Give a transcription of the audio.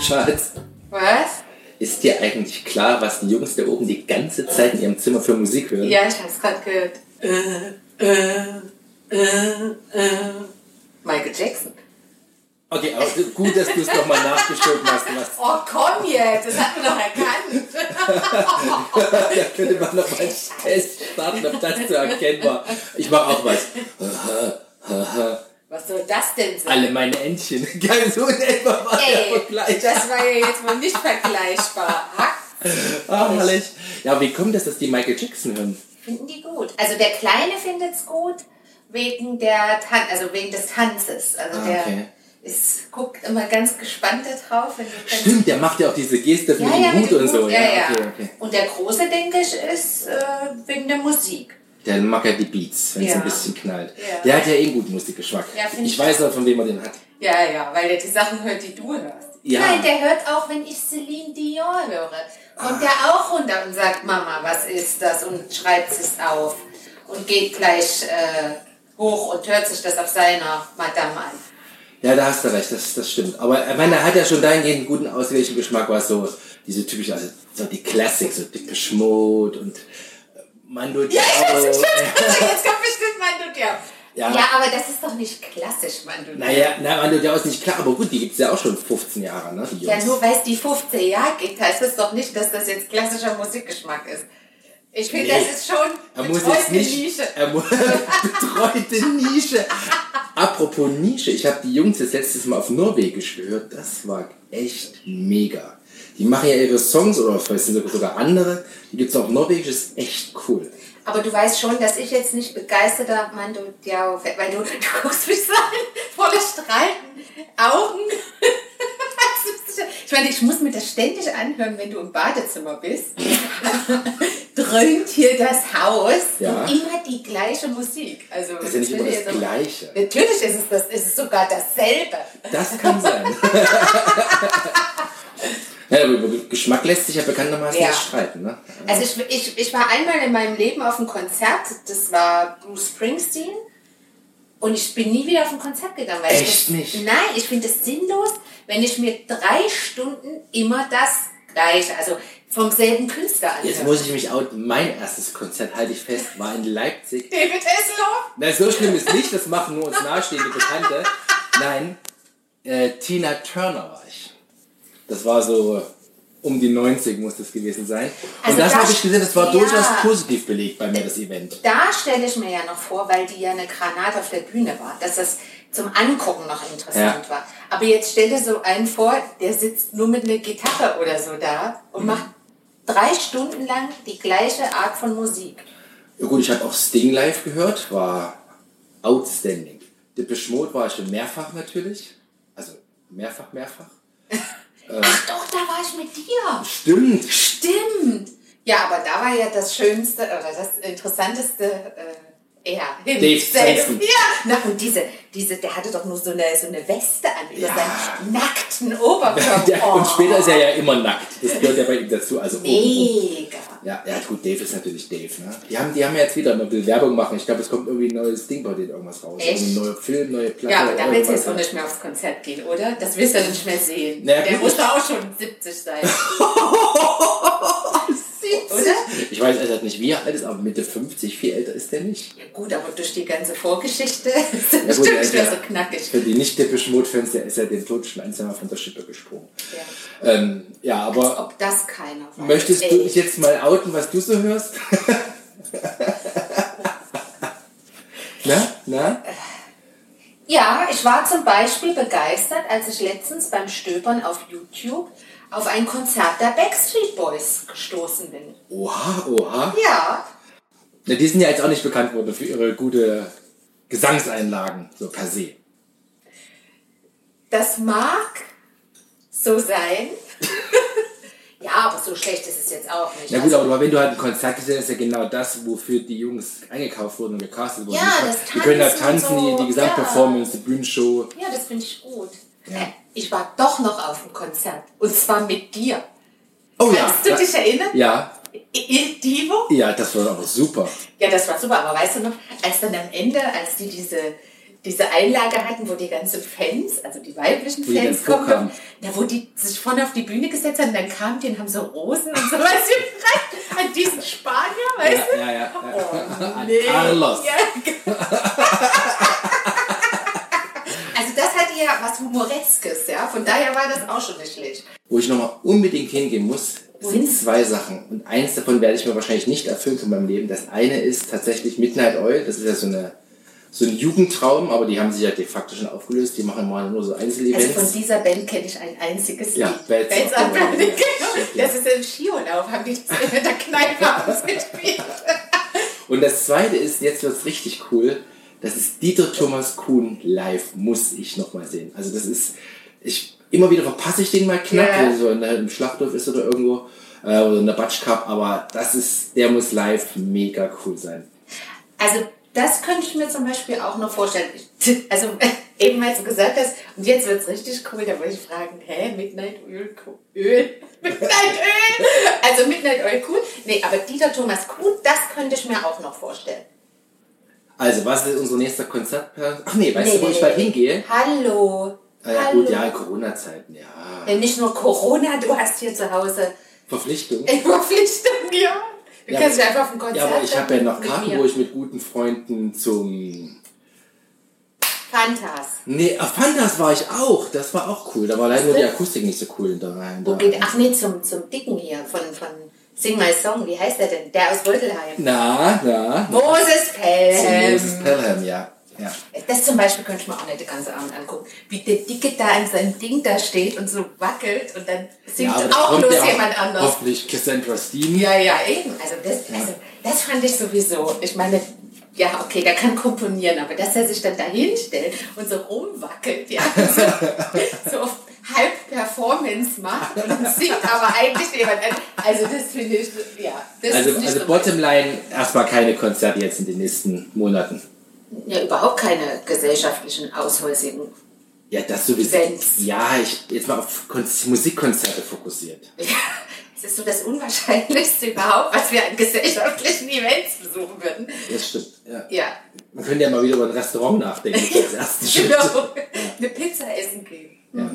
Schatz, Was? ist dir eigentlich klar, was die Jungs da oben die ganze Zeit in ihrem Zimmer für Musik hören? Ja, ich hab's gerade gehört. Äh, äh, äh, äh. Michael Jackson. Okay, aber gut, dass du es nochmal nachgeschoben hast. Was, Oh, komm jetzt, das hat man doch erkannt. da könnte man noch mal einen Test starten, ob das zu erkennen war. Ich mach auch was. Was soll das denn sein? Alle meine Entchen. Geil, so in etwa war der Ey, Vergleich. das war ja jetzt mal nicht vergleichbar. Ha? Ah, herrlich. Ja, wie kommt das, dass die Michael Jackson hören? Finden die gut. Also der Kleine findet's gut wegen der Tan also wegen des Tanzes. Also Ah, der okay. ist, guckt immer ganz gespannt da drauf. Stimmt, der macht ja auch diese Geste mit Ja, dem ja, Hut mit und so. Hut, ja, ja. Okay, okay. Und der Große, denke ich, ist äh, wegen der Musik. Der mag ja die Beats, wenn es Ja. ein bisschen knallt. Ja. Der hat ja eh einen guten Musikgeschmack. Ja, ich ich weiß auch, von wem er den hat. Ja, ja, weil er die Sachen hört, die du hörst. Ja. Nein, der hört auch, wenn ich Celine Dion höre. Kommt der auch runter und sagt, Mama, was ist das? Und schreibt es auf. Und geht gleich äh, hoch und hört sich das auf seiner Madame an. Ja, da hast du recht, das, das stimmt. Aber ich meine, er hat ja schon dahingehend einen guten ausgewählten Geschmack, was so diese typische, also so die Classics, so dicke Schmut und äh, Mando Diao. Also jetzt kommt bestimmt Diao. Ja. Ja. aber das ist doch nicht klassisch, Diao. Naja, na, Diao ist nicht klar, aber gut, die gibt's ja auch schon 15 Jahre, ne? Ja, nur weil es die 15 Jahre gibt, heißt das doch nicht, dass das jetzt klassischer Musikgeschmack ist. Ich finde, Nee. das ist schon Er muss jetzt nicht. Nische. Er muss, betreute Nische. Apropos Nische, ich habe die Jungs das letztes Mal auf Norwegisch gehört. Das war echt mega. Die machen ja ihre Songs oder vielleicht sind sogar andere. Die gibt's auf Norwegisch, ist echt cool. Aber du weißt schon, dass ich jetzt nicht begeisterter Mando Diao, weil du, du guckst mich so an, voller strahlenden Augen. Ich meine, ich muss mir das ständig anhören, wenn du im Badezimmer bist. Dröhnt hier das Haus Ja. und immer die gleiche Musik. Also, Das ist ja nicht immer das Gleiche. Natürlich ist es, das, ist es sogar dasselbe. Das kann sein. ja, aber über Geschmack lässt sich ja bekanntermaßen Ja. nicht streiten. Ne? Also ich, ich, ich war einmal in meinem Leben auf einem Konzert, das war Bruce Springsteen. Und ich bin nie wieder auf ein Konzert gegangen. Weil ich Echt das, nicht? Nein, ich finde es sinnlos, wenn ich mir drei Stunden immer das Gleiche, also vom selben Künstler Jetzt anhöre. muss ich mich outen. Mein erstes Konzert, halte ich fest, war in Leipzig. David Hasselhoff? Na, so schlimm ist nicht, das machen nur uns nahestehende Bekannte. Nein, äh, Tina Turner war ich. Das war so um die 90 muss das gewesen sein. Und Also das das- habe ich gesehen, das war ja. durchaus positiv belegt bei mir, das Event. Da stelle ich mir ja noch vor, weil die ja eine Granate auf der Bühne war, dass das zum Angucken noch interessant Ja. war. Aber jetzt stell dir so einen vor, der sitzt nur mit einer Gitarre oder so da und macht drei Stunden lang die gleiche Art von Musik. Ja, gut, ich habe auch Sting live gehört, war outstanding. Depeche Mode war ich schon mehrfach natürlich. Also mehrfach, mehrfach. Ach doch, da war ich mit dir. Stimmt. Stimmt. Ja, aber da war ja das Schönste oder das Interessanteste äh, er. himself. Sansom. Ja. Na, und diese, diese, der hatte doch nur so eine, so eine Weste an über Ja. seinen nackten Oberkörper. Oh, Und später ist er ja immer nackt. Das gehört ja bei ihm dazu. Also. Mega. Ja, ja, gut, Dave ist natürlich Dave. Ne? Die, haben, die haben ja jetzt wieder mal will Werbung machen. Ich glaube, es kommt irgendwie ein neues Ding bei denen irgendwas raus. Echt? Ein neuer Film, neue Platte. Ja, aber da willst du jetzt auch nicht mehr aufs Konzert gehen, oder? Das willst du nicht mehr sehen. Na ja, der gut, muss doch auch schon 70 sein. oder? Ich weiß also nicht, wie er alt ist, aber Mitte 50, viel älter ist der nicht. Ja, gut, aber durch die ganze Vorgeschichte ist er Ja, bestimmt nicht mehr so knackig. Für die nicht typischen Mode-Fans, der ist ja den Tod schon ein, von der Schippe gesprungen. Ja. Ähm, ja, Als aber ob das keiner weiß. möchtest du Ey. dich jetzt mal outen, was du so hörst? na, na? Ja, ich war zum Beispiel begeistert, als ich letztens beim Stöbern auf YouTube auf ein Konzert der Backstreet Boys gestoßen bin. Oha, oha. Ja, Na, die sind ja jetzt auch nicht bekannt worden für ihre gute Gesangseinlagen, so per se. das mag so sein. ja, aber so schlecht ist es jetzt auch nicht. Na gut, Also, aber wenn du halt ein Konzert gesehen hast, ist ja genau das, wofür die Jungs eingekauft wurden und gecastet wurden. Ja, die, das die können da Tanzen und die, so, die Gesamtperformance, die Bühnenshow. ja, das finde ich gut. Ja. Äh, Ich war doch noch auf dem Konzert. Und zwar mit dir. Oh Kannst du dich erinnern? Ja, Il Divo? ja, das war aber super. Ja, das war super, aber weißt du noch, als dann am Ende, als die diese, diese Einlage hatten, wo die ganzen Fans, also die weiblichen die Fans kommen, na, wo die sich vorne auf die Bühne gesetzt haben, dann kamen die und haben so Rosen und so was gebracht an diesen Spanier, weißt du? Ja, ja, ja. Oh, nee. Carlos. Ja, genau. also das hatte ja was Humoreskes, ja. Von daher war das auch schon nicht schlecht. Wo ich nochmal unbedingt hingehen muss, sind zwei Sachen. Und eins davon werde ich mir wahrscheinlich nicht erfüllen von meinem Leben. Das eine ist tatsächlich Midnight Oil. Das ist ja so, eine, so ein Jugendtraum, aber die haben sich ja de facto schon aufgelöst. Die machen mal nur so Also Einzelevents. von dieser Band kenne ich ein einziges Ja, Lied. Berlin, genau. Ja. Das ist im Skiurlaub, haben die das in der Kneipe abends gespielt. Und das zweite ist, jetzt wird es richtig cool, das ist Dieter Thomas Kuhn live, muss ich nochmal sehen. Also das ist, ich, immer wieder verpasse ich den mal knapp, Ja. so in der, im Schlachthof ist oder irgendwo, äh, oder in der Batsch Cup, aber das ist, der muss live mega cool sein. Also das könnte ich mir zum Beispiel auch noch vorstellen. Also eben als du gesagt hast, und jetzt wird es richtig cool, da wollte ich fragen, hä, Midnight Öl, Öl? Midnight Öl? Also Midnight Oil cool. Nee, aber Dieter Thomas Kuhn, das könnte ich mir auch noch vorstellen. Also, was ist unser nächster Konzert? Ach nee, weißt Nee, du, wo nee, ich bald nee. hingehe? Hallo. Ah, ja, Hallo. gut, ja, Corona-Zeiten, ja. Nicht nur Corona, du hast hier zu Hause Verpflichtung. Verpflichtung, ja. Du Ja, kannst dich einfach auf ein Konzert Ja, aber ich habe ja noch Karten, wo ich mit guten Freunden zum Fantas. Nee, auf Fantas war ich auch. Das war auch cool. Da war leider nur die Akustik nicht so cool da rein. Wo Da. geht, ach nee, zum, zum Dicken hier von, von Sing My Song. Wie heißt der denn? Der aus Rödelheim. Na, na. Moses Pelham. Moses Pelham, ja. Ja. Das zum Beispiel könnte ich mir auch nicht den ganzen Abend angucken. Wie der Dicke da in seinem Ding da steht und so wackelt und dann singt ja, auch bloß ja jemand anders. Hoffentlich Cassandra Steen. Ja, ja, eben. Also das, also das fand ich sowieso. Ich meine, ja, okay, der kann komponieren, aber dass er sich dann dahin stellt und so rumwackelt, ja, so, so halb Performance macht und singt aber eigentlich jemand an. Also das finde ich, ja, das Also, also so Bottomline, erstmal keine Konzerte jetzt in den nächsten Monaten. Ja, überhaupt keine gesellschaftlichen Aushäusigen. Ja, das sowieso. Events. Ja, ich jetzt mal auf Kon Musikkonzerte fokussiert. Ja, es ist so das Unwahrscheinlichste überhaupt, was wir an gesellschaftlichen Events besuchen würden. Das stimmt. Ja. Ja, Man könnte ja mal wieder über ein Restaurant nachdenken. Das erste genau. Eine Pizza essen gehen. Ja.